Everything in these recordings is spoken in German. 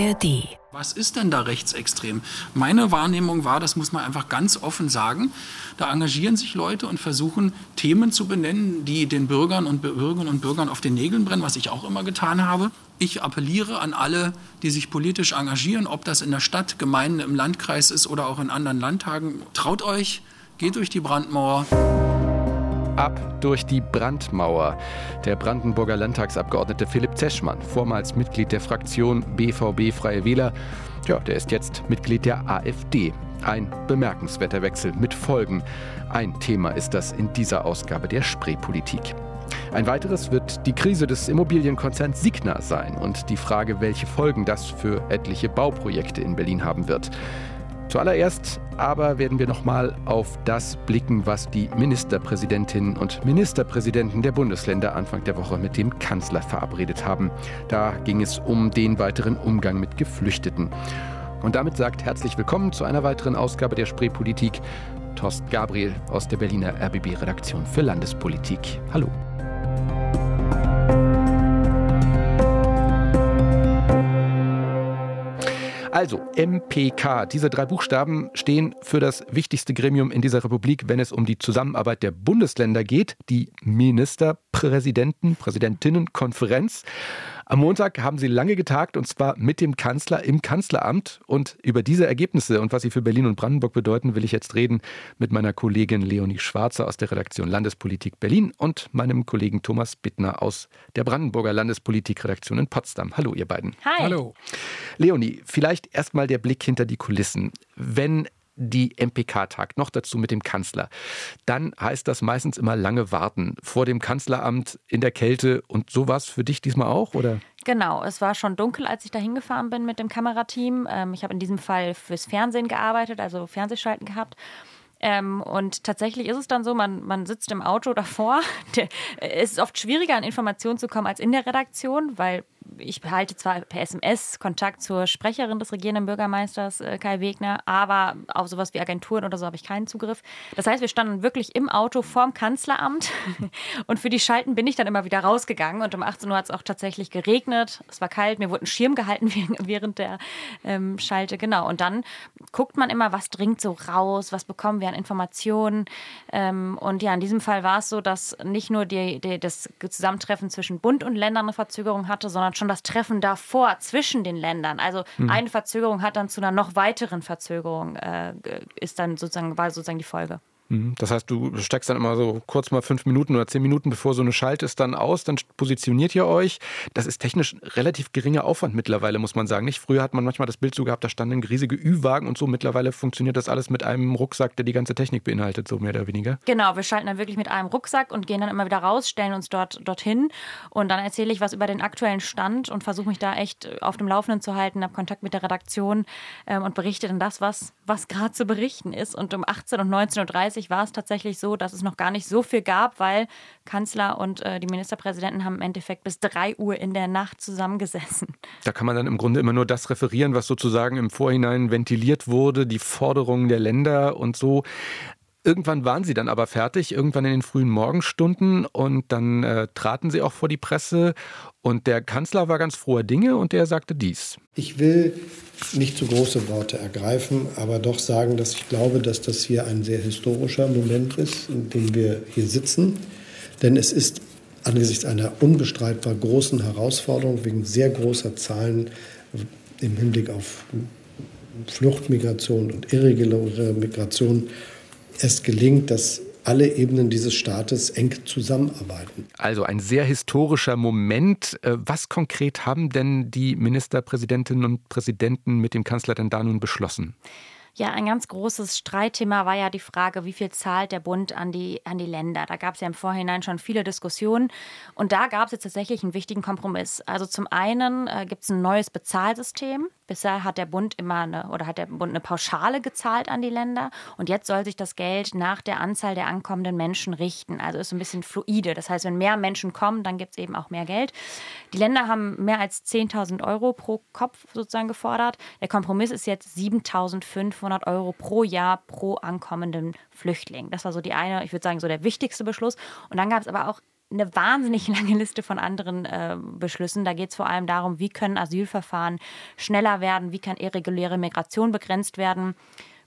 ARD. Was ist denn da rechtsextrem? Meine Wahrnehmung war, das muss man einfach ganz offen sagen, da engagieren sich Leute und versuchen Themen zu benennen, die den Bürgern und Bürgerinnen und Bürgern auf den Nägeln brennen, was ich auch immer getan habe. Ich appelliere an alle, die sich politisch engagieren, ob das in der Stadt, Gemeinden, im Landkreis ist oder auch in anderen Landtagen. Traut euch, geht durch die Brandmauer. Ab durch die Brandmauer. Der Brandenburger Landtagsabgeordnete Philipp Zeschmann, vormals Mitglied der Fraktion BVB Freie Wähler, ja, der ist jetzt Mitglied der AfD. Ein bemerkenswerter Wechsel mit Folgen. Ein Thema ist das in dieser Ausgabe der Spreepolitik. Ein weiteres wird die Krise des Immobilienkonzerns Signa sein und die Frage, welche Folgen das für etliche Bauprojekte in Berlin haben wird. Zuallererst aber werden wir nochmal auf das blicken, was die Ministerpräsidentinnen und Ministerpräsidenten der Bundesländer Anfang der Woche mit dem Kanzler verabredet haben. Da ging es um den weiteren Umgang mit Geflüchteten. Und damit sagt herzlich willkommen zu einer weiteren Ausgabe der Spreepolitik. Thorsten Gabriel aus der Berliner RBB-Redaktion für Landespolitik. Hallo. Also MPK, diese drei Buchstaben stehen für das wichtigste Gremium in dieser Republik, wenn es um die Zusammenarbeit der Bundesländer geht, die Ministerpräsidenten, Präsidentinnenkonferenz. Am Montag haben sie lange getagt und zwar mit dem Kanzler im Kanzleramt. Und über diese Ergebnisse und was sie für Berlin und Brandenburg bedeuten, will ich jetzt reden mit meiner Kollegin Leonie Schwarzer aus der Redaktion Landespolitik Berlin und meinem Kollegen Thomas Bittner aus der Brandenburger Landespolitikredaktion in Potsdam. Hallo, ihr beiden. Hi. Hallo. Leonie, vielleicht erstmal der Blick hinter die Kulissen. Wenn die MPK tagt, noch dazu mit dem Kanzler, dann heißt das meistens immer lange warten vor dem Kanzleramt in der Kälte. Und so war es für dich diesmal auch, oder? Genau, es war schon dunkel, als ich da hingefahren bin mit dem Kamerateam. Ähm, ich habe in diesem Fall fürs Fernsehen gearbeitet, also Fernsehschalten gehabt. Ähm, und tatsächlich ist es dann so, man, man sitzt im Auto davor. es ist oft schwieriger, an Informationen zu kommen als in der Redaktion, weil ich behalte zwar per SMS Kontakt zur Sprecherin des regierenden Bürgermeisters äh, Kai Wegner, aber auf sowas wie Agenturen oder so habe ich keinen Zugriff. Das heißt, wir standen wirklich im Auto vorm Kanzleramt und für die Schalten bin ich dann immer wieder rausgegangen und um 18 Uhr hat es auch tatsächlich geregnet. Es war kalt, mir wurde ein Schirm gehalten während der ähm, Schalte. Genau. Und dann guckt man immer, was dringt so raus, was bekommen wir an Informationen. Ähm, und ja, in diesem Fall war es so, dass nicht nur die, die, das Zusammentreffen zwischen Bund und Ländern eine Verzögerung hatte, sondern schon das Treffen davor zwischen den Ländern. Also mhm. eine Verzögerung hat dann zu einer noch weiteren Verzögerung äh, ist dann sozusagen war sozusagen die Folge. Mhm. Das heißt, du steckst dann immer so kurz mal fünf Minuten oder zehn Minuten, bevor so eine Schalte ist, dann aus, dann positioniert ihr euch. Das ist technisch relativ geringer Aufwand mittlerweile, muss man sagen. Nicht? Früher hat man manchmal das Bild so gehabt, da standen riesige Ü-Wagen und so. Mittlerweile funktioniert das alles mit einem Rucksack, der die ganze Technik beinhaltet, so mehr oder weniger. Genau, wir schalten dann wirklich mit einem Rucksack und gehen dann immer wieder raus, stellen uns dort dorthin und dann erzähle ich was über den aktuellen Stand und versuche mich da echt auf dem Laufenden zu halten, habe Kontakt mit der Redaktion ähm, und berichte dann das, was, was gerade zu berichten ist. Und um 18 und 19.30 Uhr war es tatsächlich so, dass es noch gar nicht so viel gab, weil Kanzler und äh, die Ministerpräsidenten haben im Endeffekt bis 3 Uhr in der Nacht zusammengesessen. Da kann man dann im Grunde immer nur das referieren, was sozusagen im Vorhinein ventiliert wurde, die Forderungen der Länder und so. Irgendwann waren sie dann aber fertig, irgendwann in den frühen Morgenstunden und dann äh, traten sie auch vor die Presse und der Kanzler war ganz froher Dinge und der sagte dies. Ich will nicht zu große Worte ergreifen, aber doch sagen, dass ich glaube, dass das hier ein sehr historischer Moment ist, in dem wir hier sitzen. Denn es ist angesichts einer unbestreitbar großen Herausforderung wegen sehr großer Zahlen im Hinblick auf Fluchtmigration und irreguläre Migration es gelingt, dass alle Ebenen dieses Staates eng zusammenarbeiten. Also ein sehr historischer Moment. Äh, was konkret haben denn die Ministerpräsidentinnen und Präsidenten mit dem Kanzler denn da nun beschlossen? Ja, ein ganz großes Streitthema war ja die Frage, wie viel zahlt der Bund an die, an die Länder. Da gab es ja im Vorhinein schon viele Diskussionen. Und da gab es jetzt tatsächlich einen wichtigen Kompromiss. Also zum einen äh, gibt es ein neues Bezahlsystem. Bisher hat der Bund immer eine oder hat der Bund eine Pauschale gezahlt an die Länder und jetzt soll sich das Geld nach der Anzahl der ankommenden Menschen richten. Also ist ein bisschen fluide. Das heißt, wenn mehr Menschen kommen, dann gibt es eben auch mehr Geld. Die Länder haben mehr als 10.000 Euro pro Kopf sozusagen gefordert. Der Kompromiss ist jetzt 7.500 Euro pro Jahr pro ankommenden Flüchtling. Das war so die eine, ich würde sagen, so der wichtigste Beschluss. Und dann gab es aber auch eine wahnsinnig lange Liste von anderen äh, Beschlüssen. Da geht es vor allem darum, wie können Asylverfahren schneller werden, wie kann irreguläre Migration begrenzt werden.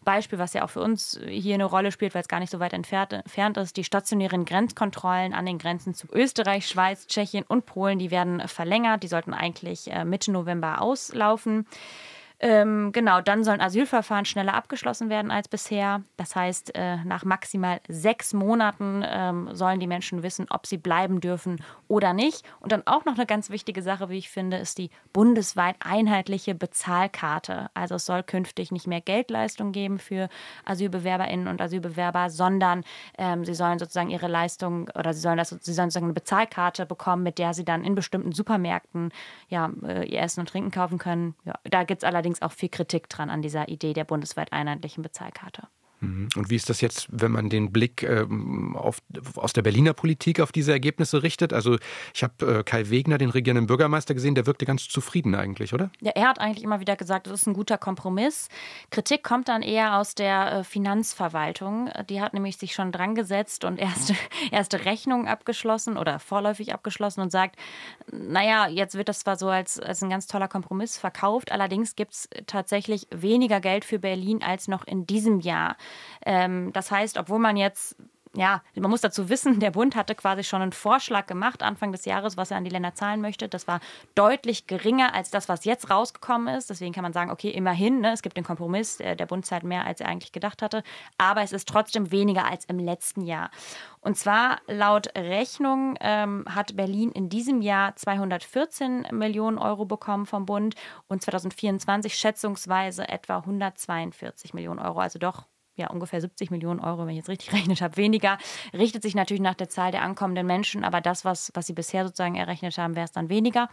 Beispiel, was ja auch für uns hier eine Rolle spielt, weil es gar nicht so weit entfernt, entfernt ist, die stationären Grenzkontrollen an den Grenzen zu Österreich, Schweiz, Tschechien und Polen, die werden verlängert. Die sollten eigentlich äh, Mitte November auslaufen. Ähm, genau, dann sollen Asylverfahren schneller abgeschlossen werden als bisher. Das heißt, äh, nach maximal sechs Monaten ähm, sollen die Menschen wissen, ob sie bleiben dürfen oder nicht. Und dann auch noch eine ganz wichtige Sache, wie ich finde, ist die bundesweit einheitliche Bezahlkarte. Also es soll künftig nicht mehr Geldleistung geben für AsylbewerberInnen und Asylbewerber, sondern ähm, sie sollen sozusagen ihre Leistung oder sie sollen, das, sie sollen sozusagen eine Bezahlkarte bekommen, mit der sie dann in bestimmten Supermärkten ja, äh, ihr Essen und Trinken kaufen können. Ja, da gibt es allerdings allerdings auch viel Kritik dran an dieser Idee der bundesweit einheitlichen Bezahlkarte. Mhm. Und wie ist das jetzt, wenn man den Blick ähm, auf, aus der Berliner Politik auf diese Ergebnisse richtet? Also ich habe äh, Kai Wegner, den regierenden Bürgermeister, gesehen, der wirkte ganz zufrieden eigentlich, oder? Ja, er hat eigentlich immer wieder gesagt, das ist ein guter Kompromiss. Kritik kommt dann eher aus der äh, Finanzverwaltung. Die hat nämlich sich schon dran gesetzt und erste, erste Rechnungen abgeschlossen oder vorläufig abgeschlossen und sagt, naja, jetzt wird das zwar so als, als ein ganz toller Kompromiss verkauft, allerdings gibt es tatsächlich weniger Geld für Berlin als noch in diesem Jahr. Ähm, das heißt, obwohl man jetzt ja, man muss dazu wissen, der Bund hatte quasi schon einen Vorschlag gemacht Anfang des Jahres, was er an die Länder zahlen möchte. Das war deutlich geringer als das, was jetzt rausgekommen ist. Deswegen kann man sagen, okay, immerhin, ne, es gibt den Kompromiss, der, der Bund zahlt mehr, als er eigentlich gedacht hatte. Aber es ist trotzdem weniger als im letzten Jahr. Und zwar laut Rechnung ähm, hat Berlin in diesem Jahr 214 Millionen Euro bekommen vom Bund und 2024 schätzungsweise etwa 142 Millionen Euro. Also doch ja, ungefähr 70 Millionen Euro, wenn ich jetzt richtig gerechnet habe, weniger. Richtet sich natürlich nach der Zahl der ankommenden Menschen, aber das, was, was sie bisher sozusagen errechnet haben, wäre es dann weniger.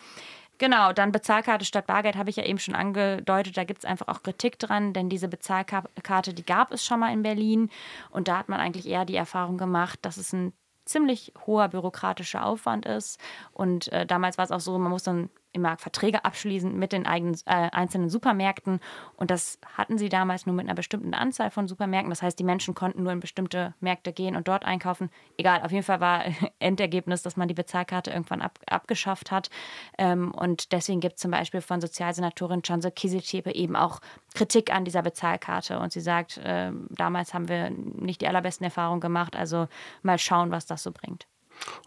Genau, dann Bezahlkarte statt Bargeld habe ich ja eben schon angedeutet. Da gibt es einfach auch Kritik dran, denn diese Bezahlkarte, die gab es schon mal in Berlin. Und da hat man eigentlich eher die Erfahrung gemacht, dass es ein ziemlich hoher bürokratischer Aufwand ist. Und äh, damals war es auch so, man muss dann immer Verträge abschließen mit den eigenen, äh, einzelnen Supermärkten. Und das hatten sie damals nur mit einer bestimmten Anzahl von Supermärkten. Das heißt, die Menschen konnten nur in bestimmte Märkte gehen und dort einkaufen. Egal, auf jeden Fall war Endergebnis, dass man die Bezahlkarte irgendwann ab, abgeschafft hat. Ähm, und deswegen gibt es zum Beispiel von Sozialsenatorin Chanze Kieseltepe eben auch Kritik an dieser Bezahlkarte. Und sie sagt, äh, damals haben wir nicht die allerbesten Erfahrungen gemacht. Also mal schauen, was das so bringt.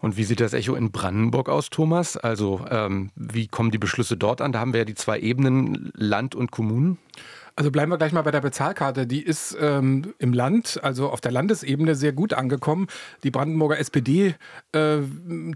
Und wie sieht das Echo in Brandenburg aus, Thomas? Also ähm, wie kommen die Beschlüsse dort an? Da haben wir ja die zwei Ebenen, Land und Kommunen. Also bleiben wir gleich mal bei der Bezahlkarte. Die ist ähm, im Land, also auf der Landesebene, sehr gut angekommen. Die Brandenburger SPD äh,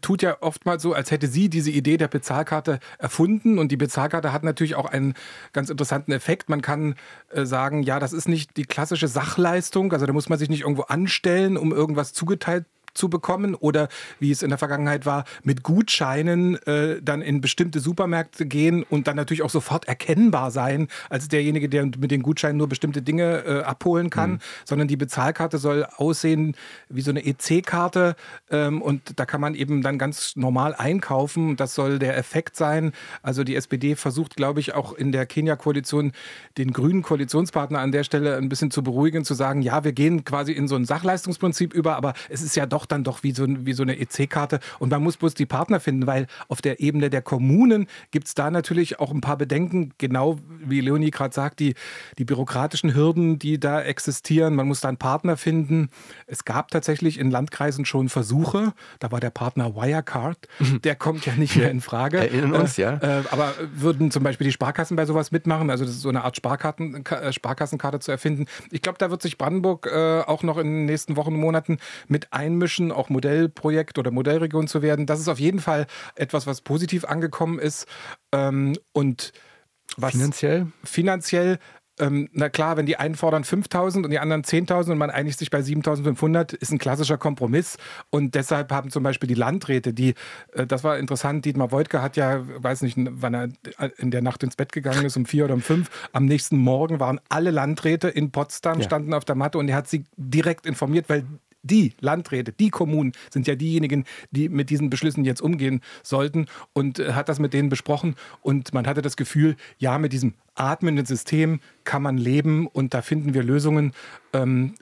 tut ja oftmals so, als hätte sie diese Idee der Bezahlkarte erfunden. Und die Bezahlkarte hat natürlich auch einen ganz interessanten Effekt. Man kann äh, sagen, ja, das ist nicht die klassische Sachleistung. Also da muss man sich nicht irgendwo anstellen, um irgendwas zugeteilt zu bekommen oder wie es in der Vergangenheit war, mit Gutscheinen äh, dann in bestimmte Supermärkte gehen und dann natürlich auch sofort erkennbar sein als derjenige, der mit den Gutscheinen nur bestimmte Dinge äh, abholen kann, mhm. sondern die Bezahlkarte soll aussehen wie so eine EC-Karte ähm, und da kann man eben dann ganz normal einkaufen. Das soll der Effekt sein. Also die SPD versucht, glaube ich, auch in der Kenia-Koalition den grünen Koalitionspartner an der Stelle ein bisschen zu beruhigen, zu sagen, ja, wir gehen quasi in so ein Sachleistungsprinzip über, aber es ist ja doch dann doch wie so, wie so eine EC-Karte. Und man muss bloß die Partner finden, weil auf der Ebene der Kommunen gibt es da natürlich auch ein paar Bedenken, genau wie Leonie gerade sagt, die, die bürokratischen Hürden, die da existieren. Man muss da einen Partner finden. Es gab tatsächlich in Landkreisen schon Versuche. Da war der Partner Wirecard. Mhm. Der kommt ja nicht mehr in Frage. Erinnern uns, ja. Äh, aber würden zum Beispiel die Sparkassen bei sowas mitmachen? Also das ist so eine Art Sparkarten, äh, Sparkassenkarte zu erfinden. Ich glaube, da wird sich Brandenburg äh, auch noch in den nächsten Wochen und Monaten mit einmischen Menschen auch Modellprojekt oder Modellregion zu werden. Das ist auf jeden Fall etwas, was positiv angekommen ist. Ähm, und was finanziell? Finanziell ähm, na klar, wenn die einen fordern 5000 und die anderen 10.000 und man einigt sich bei 7500, ist ein klassischer Kompromiss. Und deshalb haben zum Beispiel die Landräte, die, äh, das war interessant, Dietmar Woidke hat ja, weiß nicht, wann er in der Nacht ins Bett gegangen ist, um vier oder um fünf, am nächsten Morgen waren alle Landräte in Potsdam, ja. standen auf der Matte und er hat sie direkt informiert, weil die Landräte, die Kommunen sind ja diejenigen, die mit diesen Beschlüssen jetzt umgehen sollten und äh, hat das mit denen besprochen und man hatte das Gefühl, ja, mit diesem atmenden System kann man leben und da finden wir Lösungen. Ähm,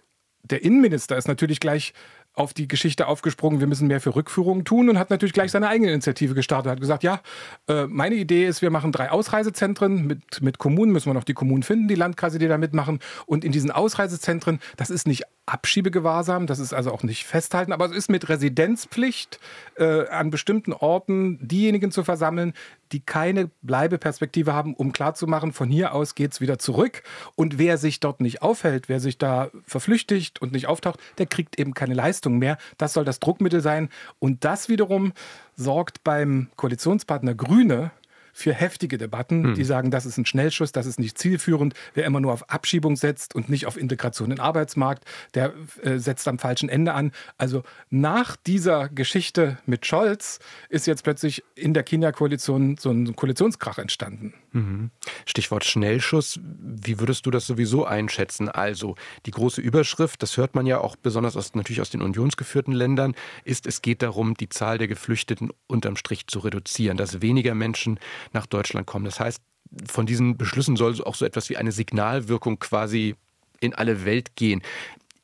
der Innenminister ist natürlich gleich auf die Geschichte aufgesprungen, wir müssen mehr für Rückführungen tun und hat natürlich gleich seine eigene Initiative gestartet. Hat gesagt, ja, äh, meine Idee ist, wir machen drei Ausreisezentren mit, mit Kommunen, müssen wir noch die Kommunen finden, die Landkreise, die da mitmachen. Und in diesen Ausreisezentren, das ist nicht Abschiebegewahrsam, das ist also auch nicht festhalten, aber es ist mit Residenzpflicht äh, an bestimmten Orten diejenigen zu versammeln, die keine Bleibeperspektive haben, um klarzumachen, von hier aus geht es wieder zurück. Und wer sich dort nicht aufhält, wer sich da verflüchtigt und nicht auftaucht, der kriegt eben keine Leistung mehr. Das soll das Druckmittel sein. Und das wiederum sorgt beim Koalitionspartner Grüne für heftige Debatten, hm. die sagen, das ist ein Schnellschuss, das ist nicht zielführend. Wer immer nur auf Abschiebung setzt und nicht auf Integration in den Arbeitsmarkt, der äh, setzt am falschen Ende an. Also nach dieser Geschichte mit Scholz ist jetzt plötzlich in der Kenia-Koalition so ein Koalitionskrach entstanden. Mhm. Stichwort Schnellschuss. Wie würdest du das sowieso einschätzen? Also die große Überschrift, das hört man ja auch besonders aus, natürlich aus den unionsgeführten Ländern, ist, es geht darum, die Zahl der Geflüchteten unterm Strich zu reduzieren, dass weniger Menschen nach Deutschland kommen. Das heißt, von diesen Beschlüssen soll auch so etwas wie eine Signalwirkung quasi in alle Welt gehen.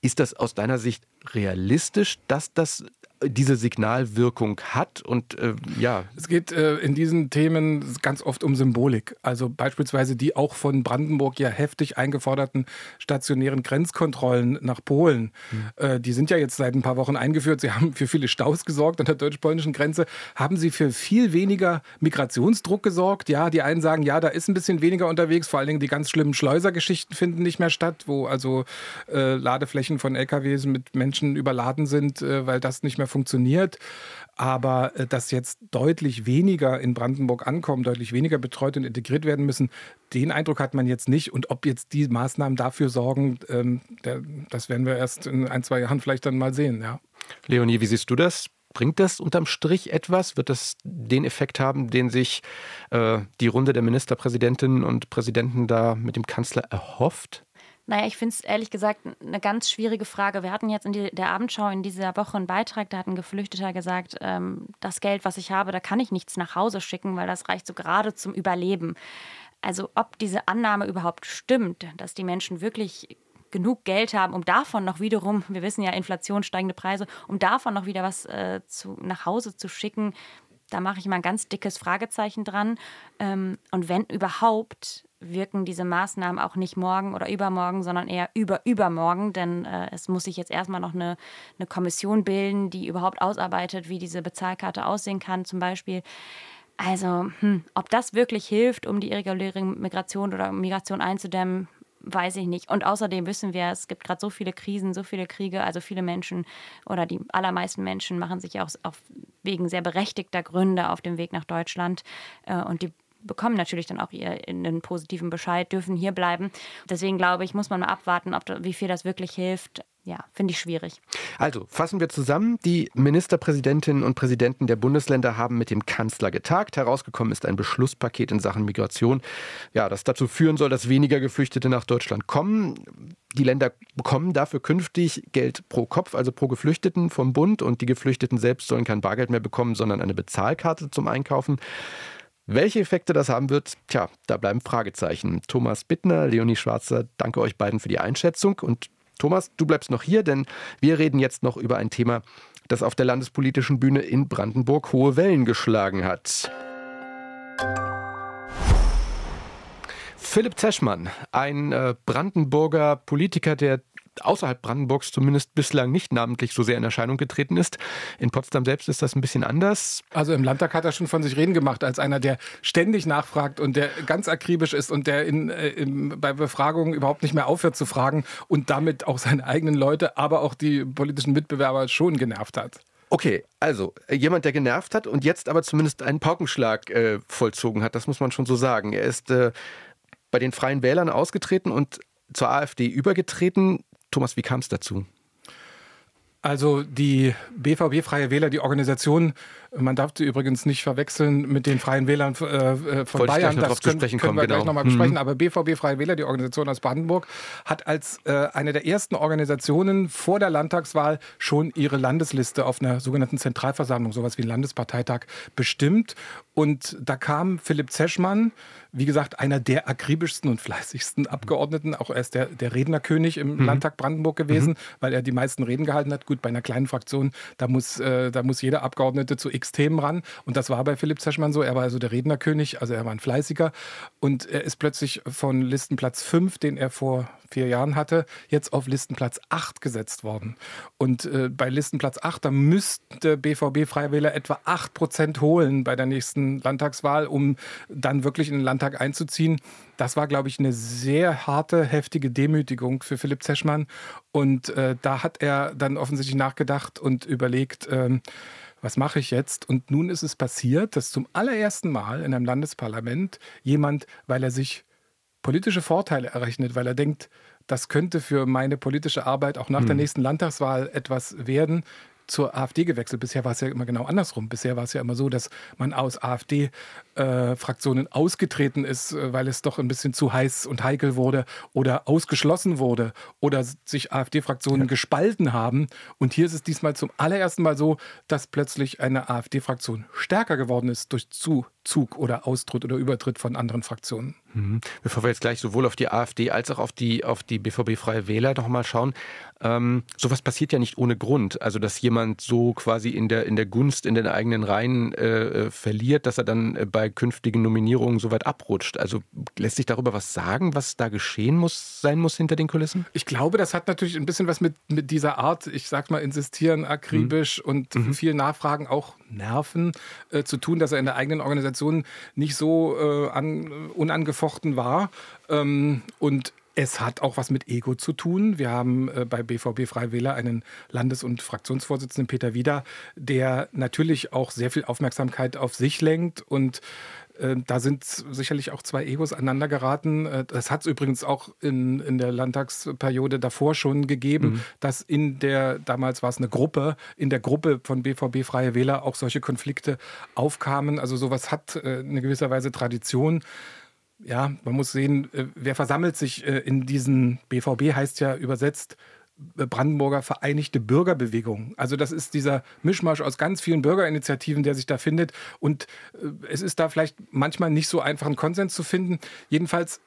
Ist das aus deiner Sicht realistisch, dass das diese Signalwirkung hat und äh, ja. Es geht äh, in diesen Themen ganz oft um Symbolik. Also beispielsweise die auch von Brandenburg ja heftig eingeforderten stationären Grenzkontrollen nach Polen. Mhm. Äh, die sind ja jetzt seit ein paar Wochen eingeführt. Sie haben für viele Staus gesorgt an der deutsch-polnischen Grenze. Haben sie für viel weniger Migrationsdruck gesorgt? Ja, die einen sagen, ja, da ist ein bisschen weniger unterwegs. Vor allen Dingen die ganz schlimmen Schleusergeschichten finden nicht mehr statt, wo also äh, Ladeflächen von LKWs mit Menschen überladen sind, äh, weil das nicht mehr funktioniert. Aber äh, dass jetzt deutlich weniger in Brandenburg ankommen, deutlich weniger betreut und integriert werden müssen, den Eindruck hat man jetzt nicht. Und ob jetzt die Maßnahmen dafür sorgen, ähm, das werden wir erst in ein, zwei Jahren vielleicht dann mal sehen. Ja. Leonie, wie siehst du das? Bringt das unterm Strich etwas? Wird das den Effekt haben, den sich äh, die Runde der Ministerpräsidentinnen und Präsidenten da mit dem Kanzler erhofft? Naja, ich finde es ehrlich gesagt eine ganz schwierige Frage. Wir hatten jetzt in die, der Abendschau in dieser Woche einen Beitrag, da hat ein Geflüchteter gesagt, ähm, das Geld, was ich habe, da kann ich nichts nach Hause schicken, weil das reicht so gerade zum Überleben. Also ob diese Annahme überhaupt stimmt, dass die Menschen wirklich genug Geld haben, um davon noch wiederum, wir wissen ja, Inflation, steigende Preise, um davon noch wieder was äh, zu, nach Hause zu schicken, da mache ich mal ein ganz dickes Fragezeichen dran. Ähm, und wenn überhaupt, wirken diese Maßnahmen auch nicht morgen oder übermorgen, sondern eher über übermorgen, denn äh, es muss sich jetzt erstmal noch eine, eine Kommission bilden, die überhaupt ausarbeitet, wie diese Bezahlkarte aussehen kann, zum Beispiel. Also, hm, ob das wirklich hilft, um die irreguläre Migration oder Migration einzudämmen, weiß ich nicht. Und außerdem wissen wir, es gibt gerade so viele Krisen, so viele Kriege, also viele Menschen oder die allermeisten Menschen machen sich auch auf, wegen sehr berechtigter Gründe auf dem Weg nach Deutschland. Äh, und die bekommen natürlich dann auch ihren positiven Bescheid, dürfen hier bleiben. Deswegen glaube ich, muss man mal abwarten, ob, wie viel das wirklich hilft ja, finde ich schwierig. Also fassen wir zusammen. Die Ministerpräsidentinnen und Präsidenten der Bundesländer haben mit dem Kanzler getagt. Herausgekommen ist ein Beschlusspaket in Sachen Migration, ja, das dazu führen soll, dass weniger Geflüchtete nach Deutschland kommen. Die Länder bekommen dafür künftig Geld pro Kopf, also pro Geflüchteten vom Bund. Und die Geflüchteten selbst sollen kein Bargeld mehr bekommen, sondern eine Bezahlkarte zum Einkaufen. Welche Effekte das haben wird, tja, da bleiben Fragezeichen. Thomas Bittner, Leonie Schwarzer, danke euch beiden für die Einschätzung und Thomas, du bleibst noch hier, denn wir reden jetzt noch über ein Thema, das auf der landespolitischen Bühne in Brandenburg hohe Wellen geschlagen hat. Philipp Zeschmann, ein äh, Brandenburger Politiker, der außerhalb Brandenburgs zumindest bislang nicht namentlich so sehr in Erscheinung getreten ist. In Potsdam selbst ist das ein bisschen anders. Also im Landtag hat er schon von sich reden gemacht, als einer, der ständig nachfragt und der ganz akribisch ist und der in, äh, in, bei Befragungen überhaupt nicht mehr aufhört zu fragen und damit auch seine eigenen Leute, aber auch die politischen Mitbewerber schon genervt hat. Okay, also äh, jemand, der genervt hat und jetzt aber zumindest einen Paukenschlag äh, vollzogen hat, das muss man schon so sagen. Er ist äh, bei den Freien Wählern ausgetreten und zur AfD übergetreten. Thomas, wie kam es dazu? Also die BVB Freie Wähler, die Organisation, Man darf sie übrigens nicht verwechseln mit den Freien Wählern äh, äh von Wollte Bayern. das können, können kommen, wir gleich genau. nochmal besprechen. Mhm. Aber BVB Freie Wähler, die Organisation aus Brandenburg, hat als äh, eine der ersten Organisationen vor der Landtagswahl schon ihre Landesliste auf einer sogenannten Zentralversammlung, sowas wie ein Landesparteitag, bestimmt. Und da kam Philipp Zeschmann, wie gesagt, einer der akribischsten und fleißigsten Abgeordneten. Auch er ist der, der Rednerkönig im mhm. Landtag Brandenburg gewesen, mhm. weil er die meisten Reden gehalten hat. Gut, bei einer kleinen Fraktion, da muss, äh, da muss jeder Abgeordnete zu x Themen ran. Und das war bei Philipp Zeschmann so. Er war also der Rednerkönig, also er war ein fleißiger. Und er ist plötzlich von Listenplatz 5, den er vor vier Jahren hatte, jetzt auf Listenplatz 8 gesetzt worden. Und äh, bei Listenplatz 8, da müsste BVB Freiwähler etwa 8 Prozent holen bei der nächsten Landtagswahl, um dann wirklich in den Landtag einzuziehen. Das war, glaube ich, eine sehr harte, heftige Demütigung für Philipp Zeschmann. Und äh, da hat er dann offensichtlich nachgedacht und überlegt, ähm, was mache ich jetzt? Und nun ist es passiert, dass zum allerersten Mal in einem Landesparlament jemand, weil er sich politische Vorteile errechnet, weil er denkt, das könnte für meine politische Arbeit auch nach hm. der nächsten Landtagswahl etwas werden, zur AfD gewechselt. Bisher war es ja immer genau andersrum. Bisher war es ja immer so, dass man aus AfD-Fraktionen äh, ausgetreten ist, äh, weil es doch ein bisschen zu heiß und heikel wurde oder ausgeschlossen wurde oder sich AfD-Fraktionen ja. gespalten haben. Und hier ist es diesmal zum allerersten Mal so, dass plötzlich eine AfD-Fraktion stärker geworden ist durch Zuzug oder Austritt oder Übertritt von anderen Fraktionen. Mhm. Bevor wir jetzt gleich sowohl auf die AfD als auch auf die, auf die BVB-Freie Wähler nochmal schauen, ähm, sowas passiert ja nicht ohne Grund. Also, dass jemand so quasi in der, in der Gunst in den eigenen Reihen äh, äh verliert, dass er dann äh, bei künftigen Nominierungen so weit abrutscht. Also, lässt sich darüber was sagen, was da geschehen muss, sein muss hinter den Kulissen? Ich glaube, das hat natürlich ein bisschen was mit, mit dieser Art, ich sag mal, insistieren akribisch mhm. und mhm. viel Nachfragen, auch Nerven äh, zu tun, dass er in der eigenen Organisation nicht so äh, an, unangefochten war. Ähm, und es hat auch was mit Ego zu tun. Wir haben äh, bei BVB Freiwähler einen Landes- und Fraktionsvorsitzenden Peter Wieder, der natürlich auch sehr viel Aufmerksamkeit auf sich lenkt und äh, da sind sicherlich auch zwei Egos aneinander geraten. Äh, das hat es übrigens auch in, in der Landtagsperiode davor schon gegeben, mhm. dass in der, damals war es eine Gruppe, in der Gruppe von BVB Freie Wähler auch solche Konflikte aufkamen. Also sowas hat äh, eine gewisser Weise Tradition ja, man muss sehen, äh, wer versammelt sich äh, in diesen BVB heißt ja übersetzt äh, Brandenburger Vereinigte Bürgerbewegung. Also das ist dieser Mischmasch aus ganz vielen Bürgerinitiativen, der sich da findet. Und es ist da vielleicht manchmal nicht so einfach einen Konsens zu finden. Jedenfalls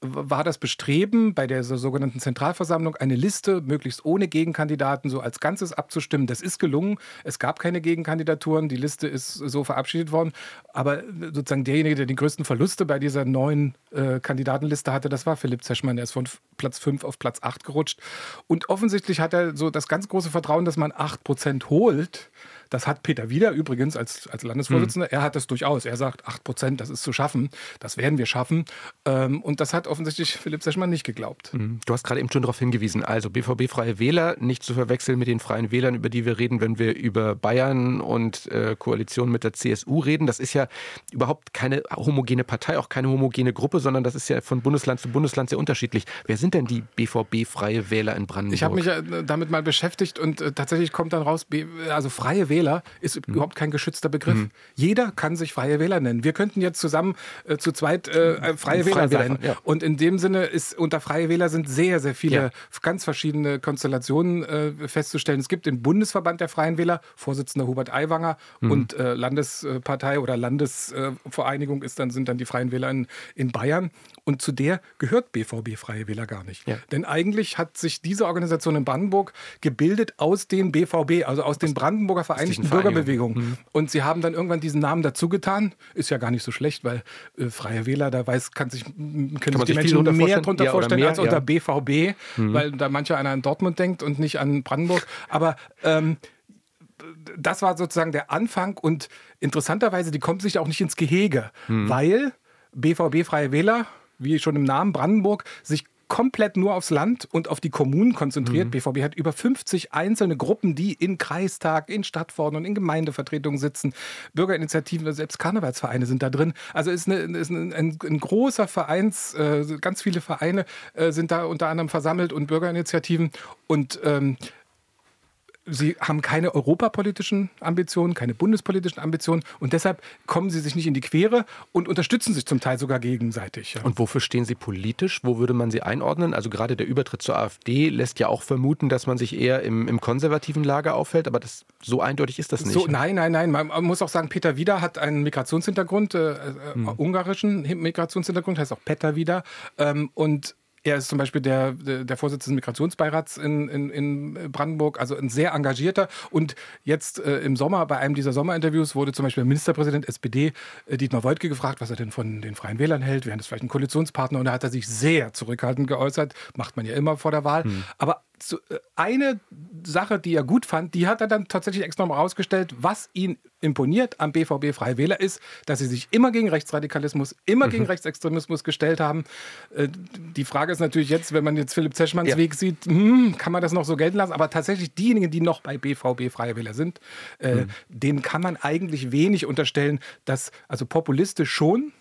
war das Bestreben, bei der sogenannten Zentralversammlung eine Liste möglichst ohne Gegenkandidaten so als Ganzes abzustimmen. Das ist gelungen. Es gab keine Gegenkandidaturen. Die Liste ist so verabschiedet worden. Aber sozusagen derjenige, der die größten Verluste bei dieser neuen äh, Kandidatenliste hatte, das war Philipp Zeschmann. Er ist von Platz 5 auf Platz 8 gerutscht. Und offensichtlich hat er so das ganz große Vertrauen, dass man 8 Prozent holt. Das hat Peter Wieder übrigens als, als Landesvorsitzender. Mhm. Er hat das durchaus. Er sagt, 8 Prozent, das ist zu schaffen. Das werden wir schaffen. Ähm, und das hat offensichtlich Philipp Seschmann nicht geglaubt. Mhm. Du hast gerade eben schon darauf hingewiesen. Also BVB Freie Wähler nicht zu verwechseln mit den Freien Wählern, über die wir reden, wenn wir über Bayern und äh, Koalition mit der CSU reden. Das ist ja überhaupt keine homogene Partei, auch keine homogene Gruppe, sondern das ist ja von Bundesland zu Bundesland sehr unterschiedlich. Wer sind denn die BVB Freie Wähler in Brandenburg? Ich habe mich ja damit mal beschäftigt und äh, tatsächlich kommt dann raus, also Freie Wähler Wähler ist mhm. überhaupt kein geschützter Begriff. Mhm. Jeder kann sich Freie Wähler nennen. Wir könnten jetzt zusammen äh, zu zweit äh, äh Freie Wähler sein. Ja. Und in dem Sinne ist unter Freie Wähler sind sehr, sehr viele ja. ganz verschiedene Konstellationen äh, festzustellen. Es gibt den Bundesverband der Freien Wähler, Vorsitzender Hubert Aiwanger mhm. und äh, Landespartei oder Landesvereinigung ist dann, sind dann die Freien Wähler in, in Bayern. Und zu der gehört BVB Freie Wähler gar nicht. Ja. Denn eigentlich hat sich diese Organisation in Brandenburg gebildet aus den BVB, also aus, den Brandenburger Vereinigten Bürgerbewegungen. Mhm. Und sie haben dann irgendwann diesen Namen dazugetan. Ist ja gar nicht so schlecht, weil äh, Freie Wähler, da weiß, kann sich, können kann sich die Menschen mehr vorstellen? drunter ja, vorstellen mehr, als unter BVB, mhm. weil da mancher einer an Dortmund denkt und nicht an Brandenburg. Aber ähm, das war sozusagen der Anfang und interessanterweise, die kommt sich auch nicht ins Gehege, mhm. weil BVB Freie Wähler wie schon im Namen Brandenburg, sich komplett nur aufs Land und auf die Kommunen konzentriert. Mhm. BVB hat über 50 einzelne Gruppen, die in Kreistag, in Stadtverordnungen und in Gemeindevertretungen sitzen. Bürgerinitiativen, selbst Karnevalsvereine sind da drin. Also ist, eine, ist ein, ein, ein, großer Vereins, äh, ganz viele Vereine äh, sind da unter anderem versammelt und Bürgerinitiativen. Und ähm, Sie haben keine europapolitischen Ambitionen, keine bundespolitischen Ambitionen und deshalb kommen Sie sich nicht in die Quere und unterstützen sich zum Teil sogar gegenseitig. Und wofür stehen Sie politisch? Wo würde man Sie einordnen? Also gerade der Übertritt zur AfD lässt ja auch vermuten, dass man sich eher im, im konservativen Lager auffällt, aber das, so eindeutig ist das nicht. So, nein, nein, nein. Man muss auch sagen, Peter Wieder hat einen Migrationshintergrund, äh, äh, hm. ungarischen Migrationshintergrund, heißt auch Peter Wieder. Ähm, und er ist zum Beispiel der, der Vorsitzende des Migrationsbeirats in, in, in Brandenburg, also ein sehr engagierter. Und jetzt äh, im Sommer, bei einem dieser Sommerinterviews, wurde zum Beispiel der Ministerpräsident SPD, äh, Dietmar Woidke, gefragt, was er denn von den Freien Wählern hält. Wären das vielleicht ein Koalitionspartner? Und da hat er sich sehr zurückhaltend geäußert. Macht man ja immer vor der Wahl. Hm. Aber eine Sache, die er gut fand, die hat er dann tatsächlich extra mal rausgestellt, was ihn imponiert am BVB Freie Wähler ist, dass sie sich immer gegen Rechtsradikalismus, immer mhm. gegen Rechtsextremismus gestellt haben. Äh, die Frage ist natürlich jetzt, wenn man jetzt Philipp Zeschmanns ja. Weg sieht, hm, kann man das noch so gelten lassen? Aber tatsächlich diejenigen, die noch bei BVB Freie Wähler sind, äh, mhm. denen kann man eigentlich wenig unterstellen, dass, also populistisch schon,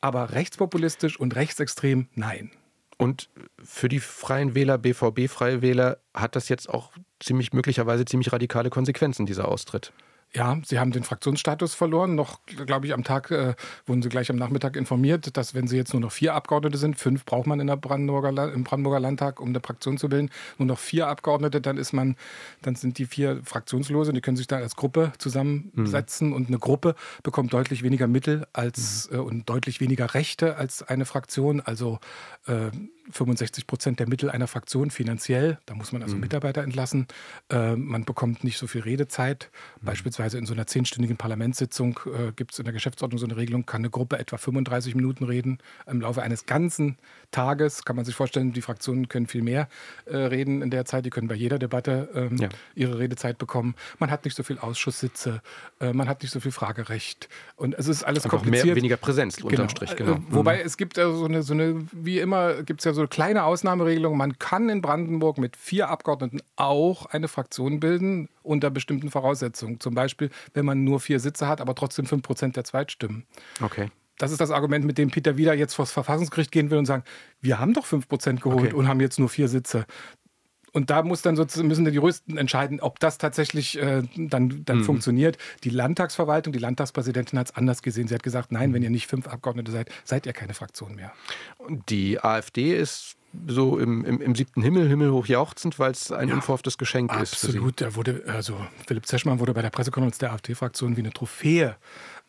aber rechtspopulistisch und rechtsextrem nein. Und für die Freien Wähler, BVB-Freie Wähler, hat das jetzt auch ziemlich möglicherweise ziemlich radikale Konsequenzen, dieser Austritt. Ja, sie haben den Fraktionsstatus verloren. Noch, glaube ich, am Tag äh, wurden sie gleich am Nachmittag informiert, dass wenn sie jetzt nur noch vier Abgeordnete sind, fünf braucht man in der Brandenburger, im Brandenburger Landtag, um eine Fraktion zu bilden, nur noch vier Abgeordnete, dann ist man, dann sind die vier Fraktionslose, die können sich dann als Gruppe zusammensetzen mhm. und eine Gruppe bekommt deutlich weniger Mittel als mhm. äh, und deutlich weniger Rechte als eine Fraktion. Also äh, 65 Prozent der Mittel einer Fraktion finanziell. Da muss man also mhm. Mitarbeiter entlassen. Äh, man bekommt nicht so viel Redezeit. Mhm. Beispielsweise in so einer zehnstündigen Parlamentssitzung äh, gibt es in der Geschäftsordnung so eine Regelung, kann eine Gruppe etwa 35 Minuten reden. Im Laufe eines ganzen Tages kann man sich vorstellen, die Fraktionen können viel mehr äh, reden in der Zeit. Die können bei jeder Debatte ähm, ja. ihre Redezeit bekommen. Man hat nicht so viel Ausschusssitze, äh, man hat nicht so viel Fragerecht. Und es ist alles Einfach kompliziert. Mehr, weniger Präsenz unterm genau. Strich. Genau. Äh, wobei mhm. es gibt so eine, so eine, wie immer gibt es ja so eine kleine Ausnahmeregelung. Man kann in Brandenburg mit vier Abgeordneten auch eine Fraktion bilden unter bestimmten Voraussetzungen. Zum Beispiel, wenn man nur vier Sitze hat, aber trotzdem fünf Prozent der Zweitstimmen. Okay. Das ist das Argument, mit dem Peter wieder jetzt vor das Verfassungsgericht gehen will und sagen, wir haben doch fünf Prozent geholt okay. und haben jetzt nur vier Sitze. Und da muss dann sozusagen, müssen die Juristen entscheiden, ob das tatsächlich äh, dann, dann mhm. funktioniert. Die Landtagsverwaltung, die Landtagspräsidentin hat es anders gesehen. Sie hat gesagt, nein, wenn ihr nicht fünf Abgeordnete seid, seid ihr keine Fraktion mehr. Und die AfD ist so im, im, im siebten Himmel, himmelhoch jauchzend, weil es ein ja, unverhofftes Geschenk absolut. ist. Absolut. Er wurde, also Philipp Zeschmann wurde bei der Pressekonferenz der AfD-Fraktion wie eine Trophäe.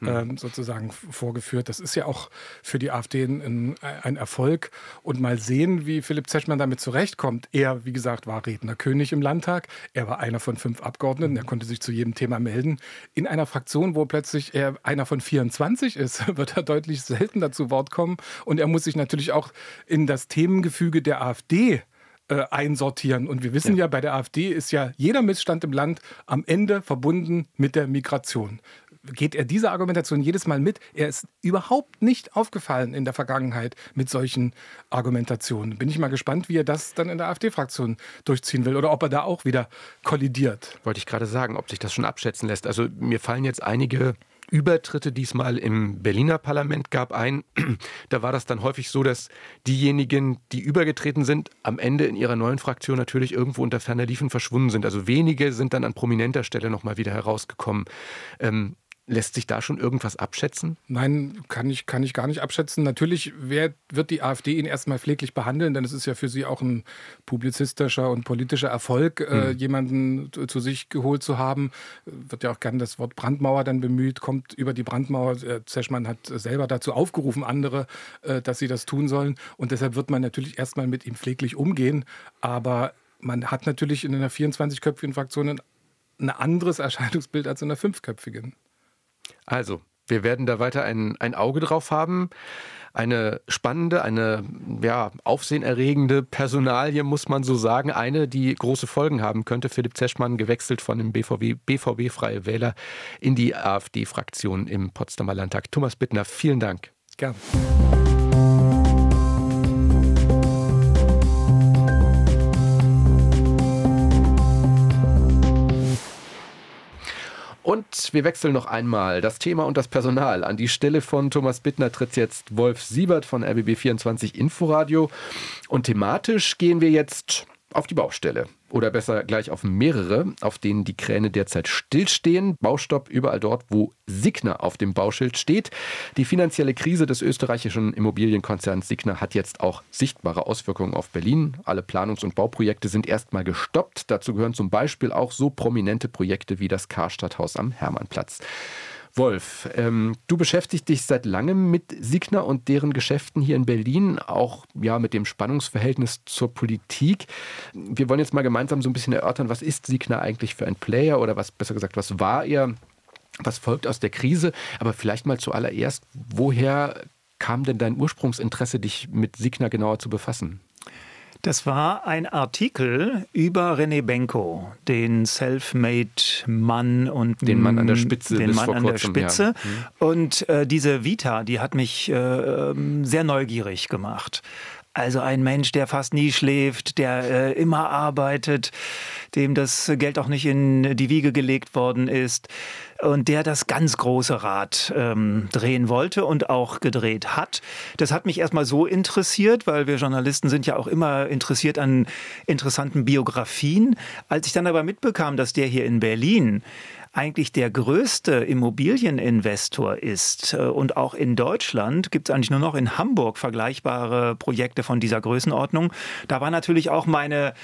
Ähm, sozusagen vorgeführt. Das ist ja auch für die AfD ein, ein, Erfolg. Und mal sehen, wie Philipp Zeschmann damit zurechtkommt. Er, wie gesagt, war Rednerkönig im Landtag. Er war einer von fünf Abgeordneten. Er konnte sich zu jedem Thema melden. In einer Fraktion, wo plötzlich er einer von 24 ist, wird er deutlich seltener zu Wort kommen. Und er muss sich natürlich auch in das Themengefüge der AfD äh, einsortieren. Und wir wissen ja. ja, bei der AfD ist ja jeder Missstand im Land am Ende verbunden mit der Migration geht er diese Argumentation jedes Mal mit. Er ist überhaupt nicht aufgefallen in der Vergangenheit mit solchen Argumentationen. Bin ich mal gespannt, wie er das dann in der AfD-Fraktion durchziehen will oder ob er da auch wieder kollidiert. Wollte ich gerade sagen, ob sich das schon abschätzen lässt. Also mir fallen jetzt einige Übertritte diesmal im Berliner Parlament gab ein. Da war das dann häufig so, dass diejenigen, die übergetreten sind, am Ende in ihrer neuen Fraktion natürlich irgendwo unter ferner Liefen verschwunden sind. Also wenige sind dann an prominenter Stelle nochmal wieder herausgekommen. Ähm, Lässt sich da schon irgendwas abschätzen? Nein, kann ich, kann ich gar nicht abschätzen. Natürlich wird, wird die AfD ihn erstmal pfleglich behandeln, denn es ist ja für sie auch ein publizistischer und politischer Erfolg, mhm. äh, hm. jemanden zu sich geholt zu haben. Wird ja auch gern das Wort Brandmauer dann bemüht, kommt über die Brandmauer. Äh, Zeschmann hat selber dazu aufgerufen, andere, äh, dass sie das tun sollen. Und deshalb wird man natürlich erstmal mit ihm pfleglich umgehen. Aber man hat natürlich in einer 24-köpfigen Fraktion ein anderes Erscheinungsbild als in einer fünfköpfigen. Also, wir werden da weiter ein, ein Auge drauf haben. Eine spannende, eine ja, aufsehenerregende Personalie, muss man so sagen. Eine, die große Folgen haben könnte. Philipp Zeschmann gewechselt von dem BVB, BVB Freie Wähler in die AfD-Fraktion im Potsdamer Landtag. Thomas Bittner, vielen Dank. Gerne. Und wir wechseln noch einmal das Thema und das Personal. An die Stelle von Thomas Bittner tritt jetzt Wolf Siebert von RBB24 Inforadio. Und thematisch gehen wir jetzt auf die Baustelle. Oder besser gleich auf mehrere, auf denen die Kräne derzeit stillstehen. Baustopp überall dort, wo Signa auf dem Bauschild steht. Die finanzielle Krise des österreichischen Immobilienkonzerns Signa hat jetzt auch sichtbare Auswirkungen auf Berlin. Alle Planungs- und Bauprojekte sind erstmal gestoppt. Dazu gehören zum Beispiel auch so prominente Projekte wie das Karstadthaus am Hermannplatz. Wolf, ähm, du beschäftigst dich seit langem mit Signa und deren Geschäften hier in Berlin, auch ja mit dem Spannungsverhältnis zur Politik. Wir wollen jetzt mal gemeinsam so ein bisschen erörtern, was ist Signa eigentlich für ein Player oder was besser gesagt, was war er? Was folgt aus der Krise? Aber vielleicht mal zuallererst, woher kam denn dein Ursprungsinteresse, dich mit Signa genauer zu befassen? Das war ein Artikel über René Benko, den Self-Made-Mann und den Mann an der Spitze. Den Mann an der Spitze. Ja. Mhm. Und äh, diese Vita, die hat mich äh, ähm, sehr neugierig gemacht. Also ein Mensch, der fast nie schläft, der äh, immer arbeitet, dem das Geld auch nicht in die Wiege gelegt worden ist und der das ganz große Rad ähm, drehen wollte und auch gedreht hat. Das hat mich erstmal so interessiert, weil wir Journalisten sind ja auch immer interessiert an interessanten Biografien. Als ich dann aber mitbekam, dass der hier in Berlin eigentlich der größte Immobilieninvestor ist äh, und auch in Deutschland gibt es eigentlich nur noch in Hamburg vergleichbare Projekte von dieser Größenordnung. Da war natürlich auch meine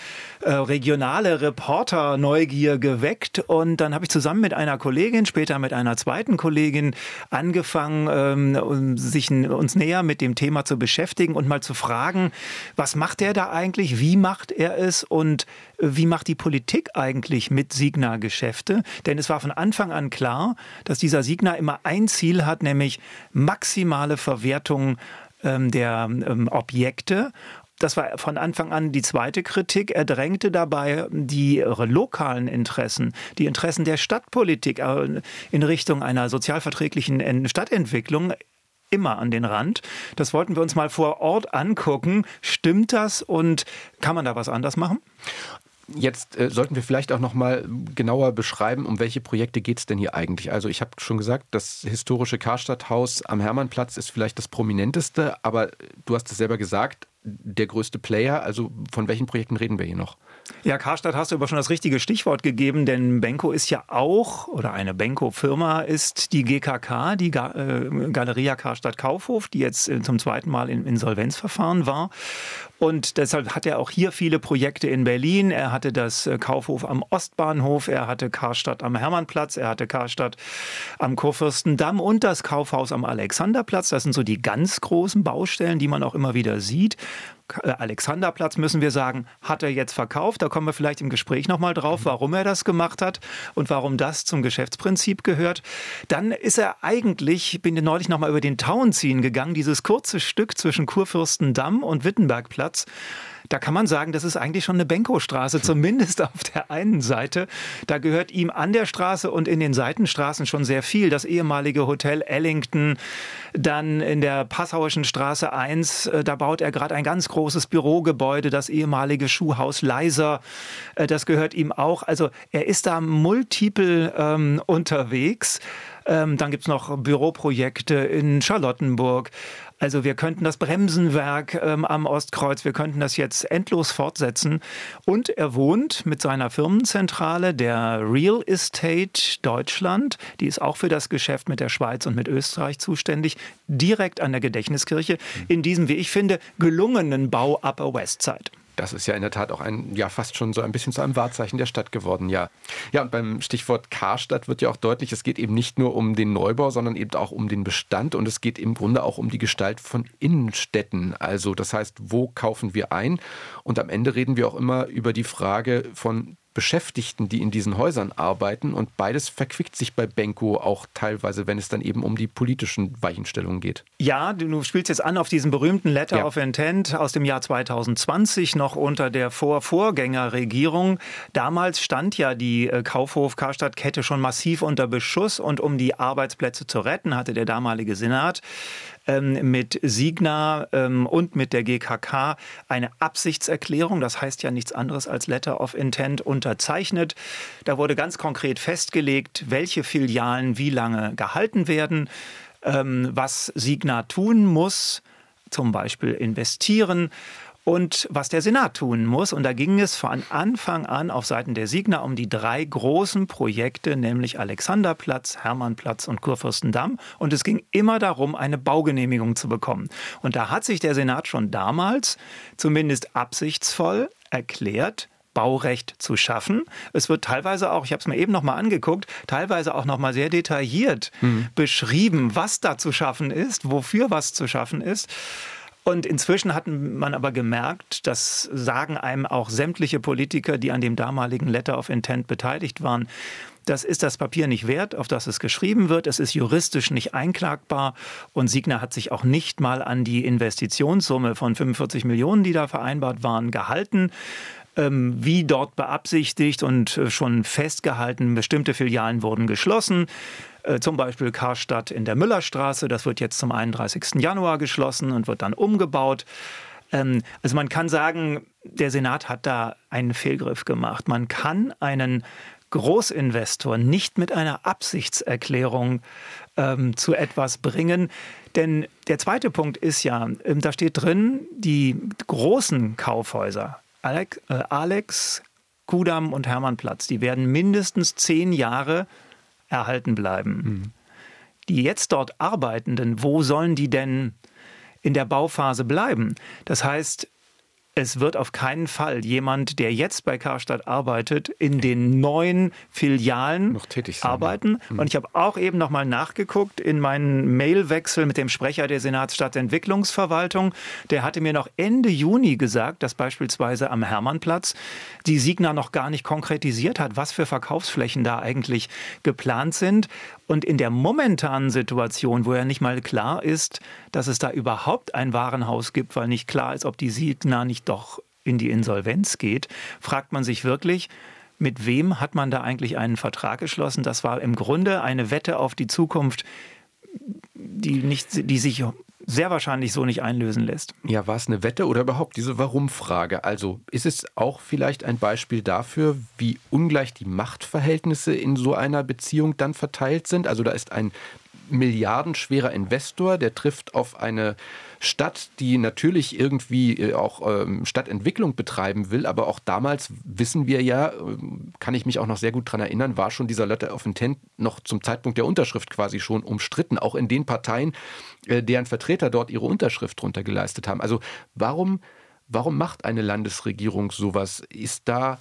äh, regionale Reporter-Neugier geweckt und dann habe ich zusammen mit einer Kollegin, später mit einer zweiten Kollegin angefangen, ähm, sich uns näher mit dem Thema zu beschäftigen und mal zu fragen, was macht er da eigentlich, wie macht er es und wie macht die Politik eigentlich mit Signa-Geschäfte? Denn es war von Anfang an klar, dass dieser Signa immer ein Ziel hat, nämlich maximale Verwertung ähm, der ähm, Objekte das war von Anfang an die zweite Kritik. Er drängte dabei die lokalen Interessen, die Interessen der Stadtpolitik äh, in Richtung einer sozialverträglichen Stadtentwicklung immer an den Rand. Das wollten wir uns mal vor Ort angucken. Stimmt das und kann man da was anders machen? Jetzt äh, sollten wir vielleicht auch noch mal genauer beschreiben, um welche Projekte geht es denn hier eigentlich. Also ich habe schon gesagt, das historische Karstadthaus am Hermannplatz ist vielleicht das prominenteste, aber du hast es selber gesagt, der größte Player. Also von welchen Projekten reden wir hier noch? Ja, Karstadt hast du aber schon das richtige Stichwort gegeben, denn Benko ist ja auch, oder eine Benko-Firma ist die GKK, die Ga äh, Galeria Karstadt Kaufhof, die jetzt äh, zum zweiten Mal im Insolvenzverfahren war. Und deshalb hat er auch hier viele Projekte in Berlin. Er hatte das äh, Kaufhof am Ostbahnhof, er hatte Karstadt am Hermannplatz, er hatte Karstadt am Kurfürstendamm und das Kaufhaus am Alexanderplatz. Das sind so die ganz großen Baustellen, die man auch immer wieder sieht. Äh, Alexanderplatz, müssen wir sagen, hat er jetzt verkauft. Da kommen wir vielleicht im Gespräch nochmal drauf, mhm. warum er das gemacht hat und warum das zum Geschäftsprinzip gehört. Dann ist er eigentlich, ich bin neulich nochmal über den Tauenziehen gegangen, dieses kurze Stück zwischen Kurfürstendamm und Wittenbergplatz. Da kann man sagen, das ist eigentlich schon eine Benkow-Straße, zumindest auf der einen Seite. Da gehört ihm an der Straße und in den Seitenstraßen schon sehr viel. Das ehemalige Hotel Ellington, dann in der Passauischen Straße 1, äh, da baut er gerade ein ganz großes Bürogebäude, das ehemalige Schuhhaus Leiser, äh, das gehört ihm auch. Also er ist da multiple ähm, unterwegs. Ähm, dann gibt es noch Büroprojekte in Charlottenburg. Also wir könnten das Bremsenwerk ähm, am Ostkreuz, wir könnten das jetzt endlos fortsetzen. Und er wohnt mit seiner Firmenzentrale, der Real Estate Deutschland, die ist auch für das Geschäft mit der Schweiz und mit Österreich zuständig, direkt an der Gedächtniskirche, in diesem, wie ich finde, gelungenen Bau Upper West Side. Das ist ja in der Tat auch ein, ja, fast schon so ein bisschen zu einem Wahrzeichen der Stadt geworden, ja. Ja, und beim Stichwort Karstadt wird ja auch deutlich, es geht eben nicht nur um den Neubau, sondern eben auch um den Bestand und es geht im Grunde auch um die Gestalt von Innenstädten. Also, das heißt, wo kaufen wir ein? Und am Ende reden wir auch immer über die Frage von Beschäftigten, die in diesen Häusern arbeiten. Und beides verquickt sich bei Benko auch teilweise, wenn es dann eben um die politischen Weichenstellungen geht. Ja, du spielst jetzt an auf diesen berühmten Letter ja. of Intent aus dem Jahr 2020, noch unter der Vor-Vorgängerregierung. Damals stand ja die äh, Kaufhof-Karstadt-Kette schon massiv unter Beschuss und um die Arbeitsplätze zu retten, hatte der damalige Senat ähm, mit Signa ähm, und mit der GKK eine Absichtserklärung, das heißt ja nichts anderes als Letter of Intent, unterzeichnet. Da wurde ganz konkret festgelegt, welche Filialen wie lange gehalten werden, ähm, was Signa tun muss, zum Beispiel investieren und was der Senat tun muss. Und da ging es von Anfang an auf Seiten der Signer um die drei großen Projekte, nämlich Alexanderplatz, Hermannplatz und Kurfürstendamm. Und es ging immer darum, eine Baugenehmigung zu bekommen. Und da hat sich der Senat schon damals zumindest absichtsvoll erklärt, Baurecht zu schaffen. Es wird teilweise auch, ich habe es mir eben noch mal angeguckt, teilweise auch noch mal sehr detailliert mhm. beschrieben, was da zu schaffen ist, wofür was zu schaffen ist. Und inzwischen hat man aber gemerkt, das sagen einem auch sämtliche Politiker, die an dem damaligen Letter of Intent beteiligt waren, das ist das Papier nicht wert, auf das es geschrieben wird. Es ist juristisch nicht einklagbar. Und Signer hat sich auch nicht mal an die Investitionssumme von 45 Millionen, die da vereinbart waren, gehalten. Ähm, wie dort beabsichtigt und äh, schon festgehalten, bestimmte Filialen wurden geschlossen. Äh, zum Beispiel Karstadt in der Müllerstraße. Das wird jetzt zum 31. Januar geschlossen und wird dann umgebaut. Ähm, also man kann sagen, der Senat hat da einen Fehlgriff gemacht. Man kann einen Großinvestor nicht mit einer Absichtserklärung ähm, zu etwas bringen. Denn der zweite Punkt ist ja, ähm, da steht drin, die großen Kaufhäuser, Alex, äh, Alex Kudam und Hermannplatz, die werden mindestens zehn Jahre erhalten bleiben. Mhm. Die jetzt dort Arbeitenden, wo sollen die denn in der Bauphase bleiben? Das heißt, es wird auf keinen Fall jemand, der jetzt bei Karstadt arbeitet, in den neuen Filialen noch tätig sein, arbeiten. Ja. Mhm. Und ich habe auch eben noch mal nachgeguckt in meinen Mailwechsel mit dem Sprecher der Senatsstadtentwicklungsverwaltung. Der hatte mir noch Ende Juni gesagt, dass beispielsweise am Hermannplatz die Signa noch gar nicht konkretisiert hat, was für Verkaufsflächen da eigentlich geplant sind. Und in der momentanen Situation, wo ja nicht mal klar ist, dass es da überhaupt ein Warenhaus gibt, weil nicht klar ist, ob die Signa nicht doch in die Insolvenz geht, fragt man sich wirklich, mit wem hat man da eigentlich einen Vertrag geschlossen? Das war im Grunde eine Wette auf die Zukunft, die, nicht, die sich sehr wahrscheinlich so nicht einlösen lässt. Ja, war es eine Wette oder überhaupt diese Warum-Frage? Also ist es auch vielleicht ein Beispiel dafür, wie ungleich die Machtverhältnisse in so einer Beziehung dann verteilt sind? Also da ist ein milliardenschwerer Investor, der trifft auf eine Stadt, die natürlich irgendwie äh, auch ähm, Stadtentwicklung betreiben will, aber auch damals wissen wir ja, äh, kann ich mich auch noch sehr gut daran erinnern, war schon dieser Letter of Intent noch zum Zeitpunkt der Unterschrift quasi schon umstritten, auch in den Parteien, äh, deren Vertreter dort ihre Unterschrift drunter geleistet haben. Also warum, warum macht eine Landesregierung sowas? Ist da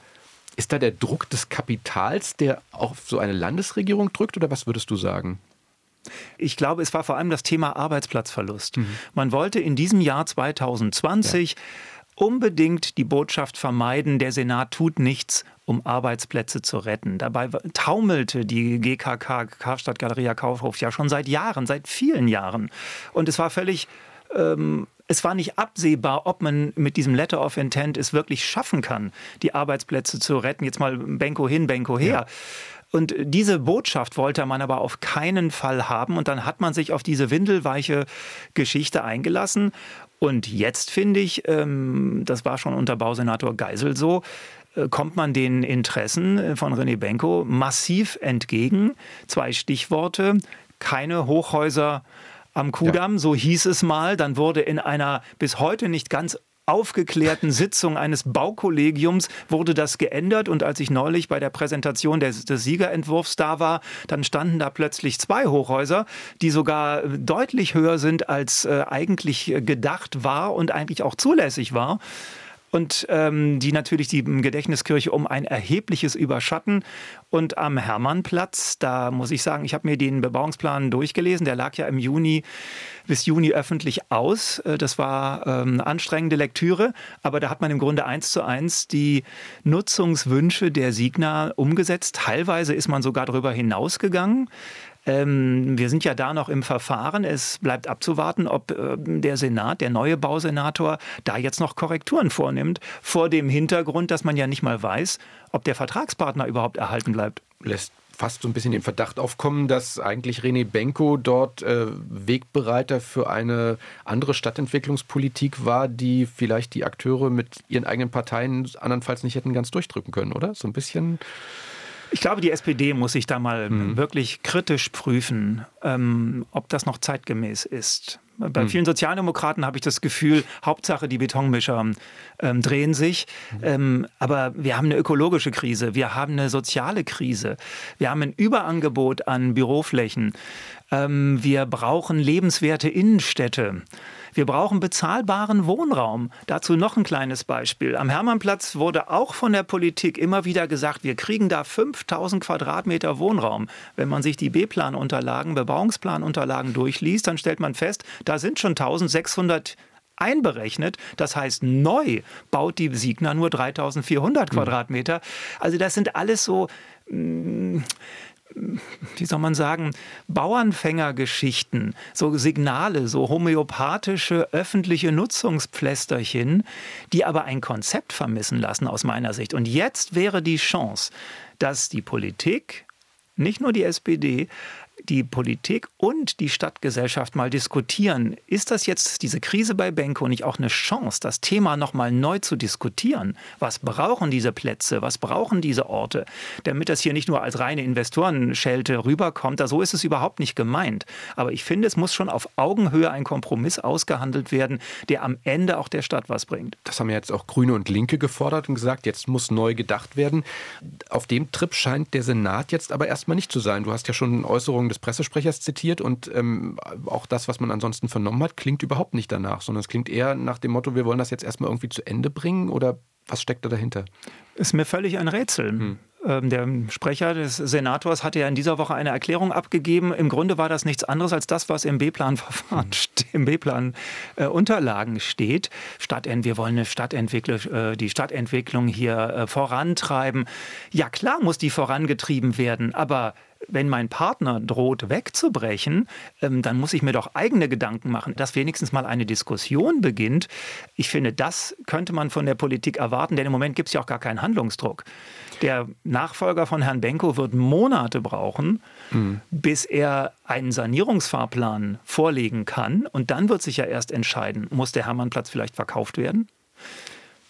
ist da der Druck des Kapitals, der auf so eine Landesregierung drückt, oder was würdest du sagen? Ich glaube, es war vor allem das Thema Arbeitsplatzverlust. Mhm. Man wollte in diesem Jahr 2020 ja. unbedingt die Botschaft vermeiden, der Senat tut nichts, um Arbeitsplätze zu retten. Dabei taumelte die GKK, Karstadt Galeria Kaufhof, ja schon seit Jahren, seit vielen Jahren. Und es war völlig ähm, es war nicht absehbar, ob man mit diesem Letter of Intent es wirklich schaffen kann, die Arbeitsplätze zu retten. Jetzt mal Benko hin, Benko her. Und diese Botschaft wollte man aber auf keinen Fall haben. Und dann hat man sich auf diese windelweiche Geschichte eingelassen. Und jetzt finde ich, ähm, das war schon unter Bausenator Geisel so, äh, kommt man den Interessen von René Benko massiv entgegen. Zwei Stichworte, keine Hochhäuser am Kudamm, ja. so hieß es mal. Dann wurde in einer bis heute nicht ganz aufgeklärten Sitzung eines Baukollegiums wurde das geändert. Und als ich neulich bei der Präsentation des, des, Siegerentwurfs da war, dann standen da plötzlich zwei Hochhäuser, die sogar deutlich höher sind, als äh, eigentlich gedacht war und eigentlich auch zulässig war und ähm, die natürlich die Gedächtniskirche um ein erhebliches überschatten. Und am Hermannplatz, da muss ich sagen, ich habe mir den Bebauungsplan durchgelesen, der lag ja im Juni bis Juni öffentlich aus. Äh, das war ähm, anstrengende Lektüre, aber da hat man im Grunde eins zu eins die Nutzungswünsche der Signa umgesetzt. Teilweise ist man sogar darüber hinausgegangen. Ähm, wir sind ja da noch im Verfahren. Es bleibt abzuwarten, ob äh, der Senat, der neue Bausenator, da jetzt noch Korrekturen vornimmt, vor dem Hintergrund, dass man ja nicht mal weiß, ob der Vertragspartner überhaupt erhalten bleibt. Lässt fast so ein bisschen den Verdacht aufkommen, dass eigentlich René Benko dort äh, Wegbereiter für eine andere Stadtentwicklungspolitik war, die vielleicht die Akteure mit ihren eigenen Parteien andernfalls nicht hätten ganz durchdrücken können, oder? So ein bisschen. Ich glaube, die SPD muss sich da mal mhm. wirklich kritisch prüfen, ähm, ob das noch zeitgemäß ist. Bei hm. vielen Sozialdemokraten habe ich das Gefühl, Hauptsache die Betonmischer ähm, drehen sich. Ähm, aber wir haben eine ökologische Krise, wir haben eine soziale Krise, wir haben ein Überangebot an Büroflächen, ähm, wir brauchen lebenswerte Innenstädte. Wir brauchen bezahlbaren Wohnraum. Dazu noch ein kleines Beispiel. Am Hermannplatz wurde auch von der Politik immer wieder gesagt, wir kriegen da 5000 Quadratmeter Wohnraum. Wenn man sich die B-Planunterlagen, Bebauungsplanunterlagen durchliest, dann stellt man fest, da sind schon 1600 einberechnet. Das heißt, neu baut die Signa nur 3400 hm. Quadratmeter. Also das sind alles so mm, wie soll man sagen, Bauernfängergeschichten, so Signale, so homöopathische öffentliche Nutzungspflästerchen, die aber ein Konzept vermissen lassen aus meiner Sicht. Und jetzt wäre die Chance, dass die Politik, nicht nur die SPD, die Politik und die Stadtgesellschaft mal diskutieren. Ist das jetzt diese Krise bei Benko nicht auch eine Chance, das Thema nochmal neu zu diskutieren? Was brauchen diese Plätze? Was brauchen diese Orte? Damit das hier nicht nur als reine Investorenschelte rüberkommt, da so ist es überhaupt nicht gemeint. Aber ich finde, es muss schon auf Augenhöhe ein Kompromiss ausgehandelt werden, der am Ende auch der Stadt was bringt. Das haben ja jetzt auch Grüne und Linke gefordert und gesagt, jetzt muss neu gedacht werden. Auf dem Trip scheint der Senat jetzt aber erstmal nicht zu sein. Du hast ja schon Äußerungen des Pressesprechers zitiert und ähm, auch das, was man ansonsten vernommen hat, klingt überhaupt nicht danach, sondern es klingt eher nach dem Motto, wir wollen das jetzt erstmal irgendwie zu Ende bringen oder was steckt da dahinter? Ist mir völlig ein Rätsel. Hm. Ähm, der Sprecher des Senators hatte ja in dieser Woche eine Erklärung abgegeben. Im Grunde war das nichts anderes als das, was im B-Plan-Verfahren, hm. im B-Plan-Unterlagen steht. Stadt, wir wollen eine Stadtentwicklung, äh, die Stadtentwicklung hier äh, vorantreiben. Ja, klar muss die vorangetrieben werden, aber wenn mein Partner droht wegzubrechen, ähm, dann muss ich mir doch eigene Gedanken machen, dass wenigstens mal eine Diskussion beginnt. Ich finde, das könnte man von der Politik erwarten, denn im Moment gibt es ja auch gar keinen Handlungsdruck. Der Nachfolger von Herrn Benko wird Monate brauchen, mhm. bis er einen Sanierungsfahrplan vorlegen kann. Und dann wird sich ja erst entscheiden, muss der Hermannplatz vielleicht verkauft werden?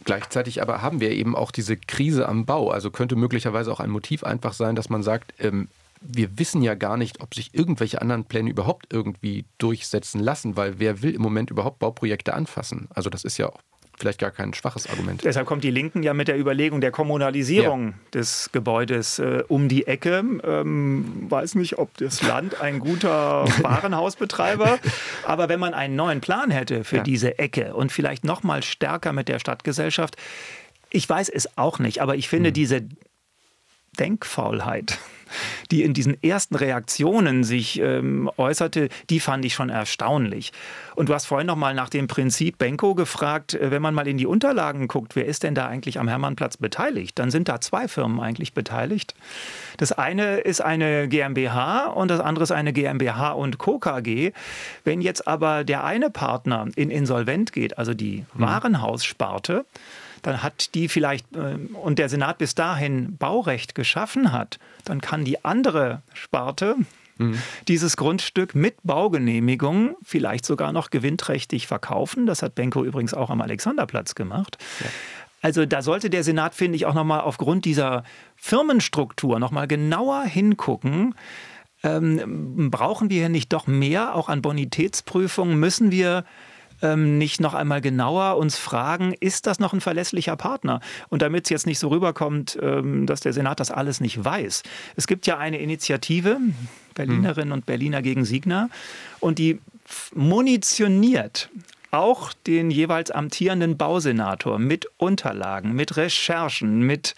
Gleichzeitig aber haben wir eben auch diese Krise am Bau. Also könnte möglicherweise auch ein Motiv einfach sein, dass man sagt, ähm, wir wissen ja gar nicht, ob sich irgendwelche anderen Pläne überhaupt irgendwie durchsetzen lassen, weil wer will im Moment überhaupt Bauprojekte anfassen? Also das ist ja auch vielleicht gar kein schwaches Argument. Deshalb kommt die Linken ja mit der Überlegung der Kommunalisierung ja. des Gebäudes äh, um die Ecke. Ähm, weiß nicht, ob das Land ein guter Warenhausbetreiber, aber wenn man einen neuen Plan hätte für ja. diese Ecke und vielleicht noch mal stärker mit der Stadtgesellschaft, ich weiß es auch nicht, aber ich finde hm. diese Denkfaulheit die in diesen ersten Reaktionen sich ähm, äußerte, die fand ich schon erstaunlich. Und du hast vorhin noch mal nach dem Prinzip Benko gefragt, äh, wenn man mal in die Unterlagen guckt, wer ist denn da eigentlich am Hermannplatz beteiligt? Dann sind da zwei Firmen eigentlich beteiligt. Das eine ist eine GmbH und das andere ist eine GmbH und Co. KG. Wenn jetzt aber der eine Partner in Insolvent geht, also die hm. Warenhaussparte, dann hat die vielleicht äh, und der Senat bis dahin Baurecht geschaffen hat, dann kann die andere Sparte mhm. dieses Grundstück mit Baugenehmigung vielleicht sogar noch gewinnträchtig verkaufen. Das hat Benko übrigens auch am Alexanderplatz gemacht. Ja. Also da sollte der Senat, finde ich, auch nochmal aufgrund dieser Firmenstruktur nochmal genauer hingucken. Ähm, brauchen wir hier nicht doch mehr auch an Bonitätsprüfungen? Müssen wir ähm, nicht noch einmal genauer uns fragen, ist das noch ein verlässlicher Partner? Und damit es jetzt nicht so rüberkommt, ähm, dass der Senat das alles nicht weiß. Es gibt ja eine Initiative, Berlinerinnen hm. und Berliner gegen Signa, und die munitioniert auch den jeweils amtierenden Bausenator mit Unterlagen, mit Recherchen, mit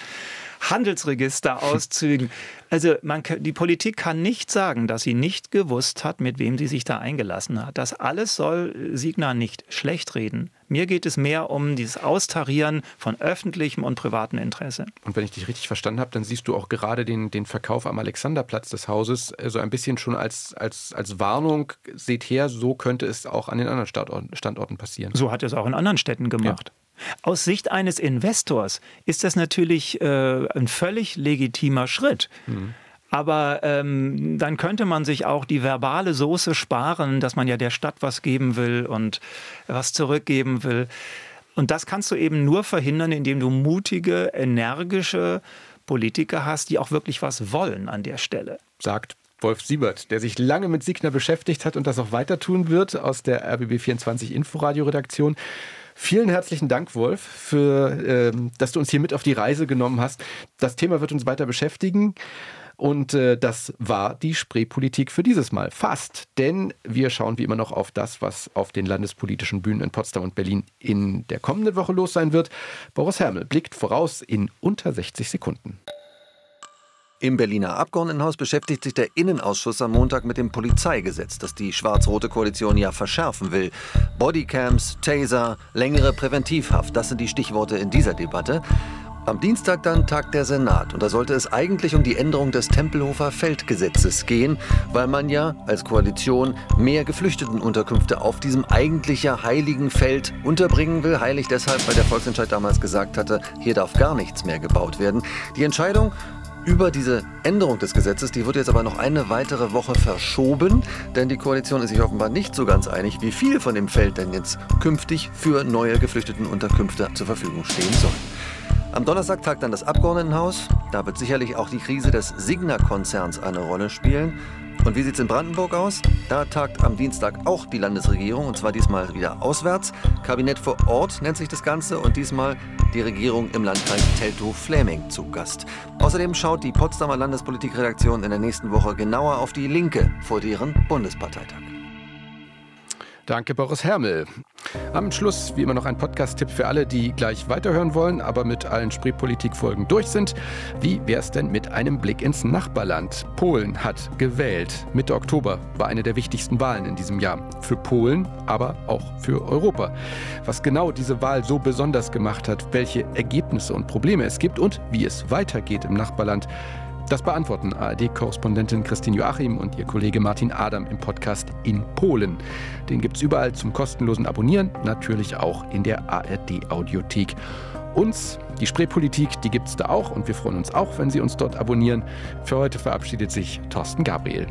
Handelsregisterauszügen. Also man, die Politik kann nicht sagen, dass sie nicht gewusst hat, mit wem sie sich da eingelassen hat. Das alles soll Signa nicht schlecht reden. Mir geht es mehr um dieses Austarieren von öffentlichem und privatem Interesse. Und wenn ich dich richtig verstanden habe, dann siehst du auch gerade den, den Verkauf am Alexanderplatz des Hauses äh, so ein bisschen schon als, als, als Warnung. Seht her, so könnte es auch an den anderen Standorten, Standorten passieren. So hat es auch in anderen Städten gemacht. Ja. Aus Sicht eines Investors ist das natürlich äh, ein völlig legitimer Schritt. Mhm. Aber ähm, dann könnte man sich auch die verbale Soße sparen, dass man ja der Stadt was geben will und was zurückgeben will. Und das kannst du eben nur verhindern, indem du mutige, energische Politiker hast, die auch wirklich was wollen an der Stelle. Sagt Wolf Siebert, der sich lange mit Signer beschäftigt hat und das auch weiter tun wird aus der RBB24 Inforadio-Redaktion. Vielen herzlichen Dank, Wolf, für, äh, dass du uns hier mit auf die Reise genommen hast. Das Thema wird uns weiter beschäftigen. Und äh, das war die Spreepolitik für dieses Mal. Fast. Denn wir schauen wie immer noch auf das, was auf den landespolitischen Bühnen in Potsdam und Berlin in der kommenden Woche los sein wird. Boris Hermel blickt voraus in unter 60 Sekunden. Im Berliner Abgeordnetenhaus beschäftigt sich der Innenausschuss am Montag mit dem Polizeigesetz, das die schwarz-rote Koalition ja verschärfen will. Bodycams, Taser, längere Präventivhaft, das sind die Stichworte in dieser Debatte. Am Dienstag dann tagt der Senat und da sollte es eigentlich um die Änderung des Tempelhofer Feldgesetzes gehen, weil man ja als Koalition mehr Geflüchtetenunterkünfte auf diesem eigentlich ja heiligen Feld unterbringen will. Heilig deshalb, weil der Volksentscheid damals gesagt hatte, hier darf gar nichts mehr gebaut werden. Die Entscheidung über diese Änderung des Gesetzes, die wird jetzt aber noch eine weitere Woche verschoben, denn die Koalition ist sich offenbar nicht so ganz einig, wie viel von dem Feld denn jetzt künftig für neue Geflüchtetenunterkünfte zur Verfügung stehen soll. Am Donnerstag tagt dann das Abgeordnetenhaus. Da wird sicherlich auch die Krise des Signa-Konzerns eine Rolle spielen. Und wie sieht es in Brandenburg aus? Da tagt am Dienstag auch die Landesregierung und zwar diesmal wieder auswärts. Kabinett vor Ort nennt sich das Ganze und diesmal die Regierung im Landkreis Teltow-Fläming zu Gast. Außerdem schaut die Potsdamer Landespolitikredaktion in der nächsten Woche genauer auf die Linke vor deren Bundesparteitag. Danke, Boris Hermel. Am Schluss, wie immer, noch ein Podcast-Tipp für alle, die gleich weiterhören wollen, aber mit allen Spreepolitik-Folgen durch sind. Wie wäre es denn mit einem Blick ins Nachbarland? Polen hat gewählt. Mitte Oktober war eine der wichtigsten Wahlen in diesem Jahr. Für Polen, aber auch für Europa. Was genau diese Wahl so besonders gemacht hat, welche Ergebnisse und Probleme es gibt und wie es weitergeht im Nachbarland, das beantworten ARD-Korrespondentin Christine Joachim und ihr Kollege Martin Adam im Podcast In Polen. Den gibt es überall zum kostenlosen Abonnieren, natürlich auch in der ARD-Audiothek. Uns, die Spreepolitik, die gibt es da auch und wir freuen uns auch, wenn Sie uns dort abonnieren. Für heute verabschiedet sich Thorsten Gabriel.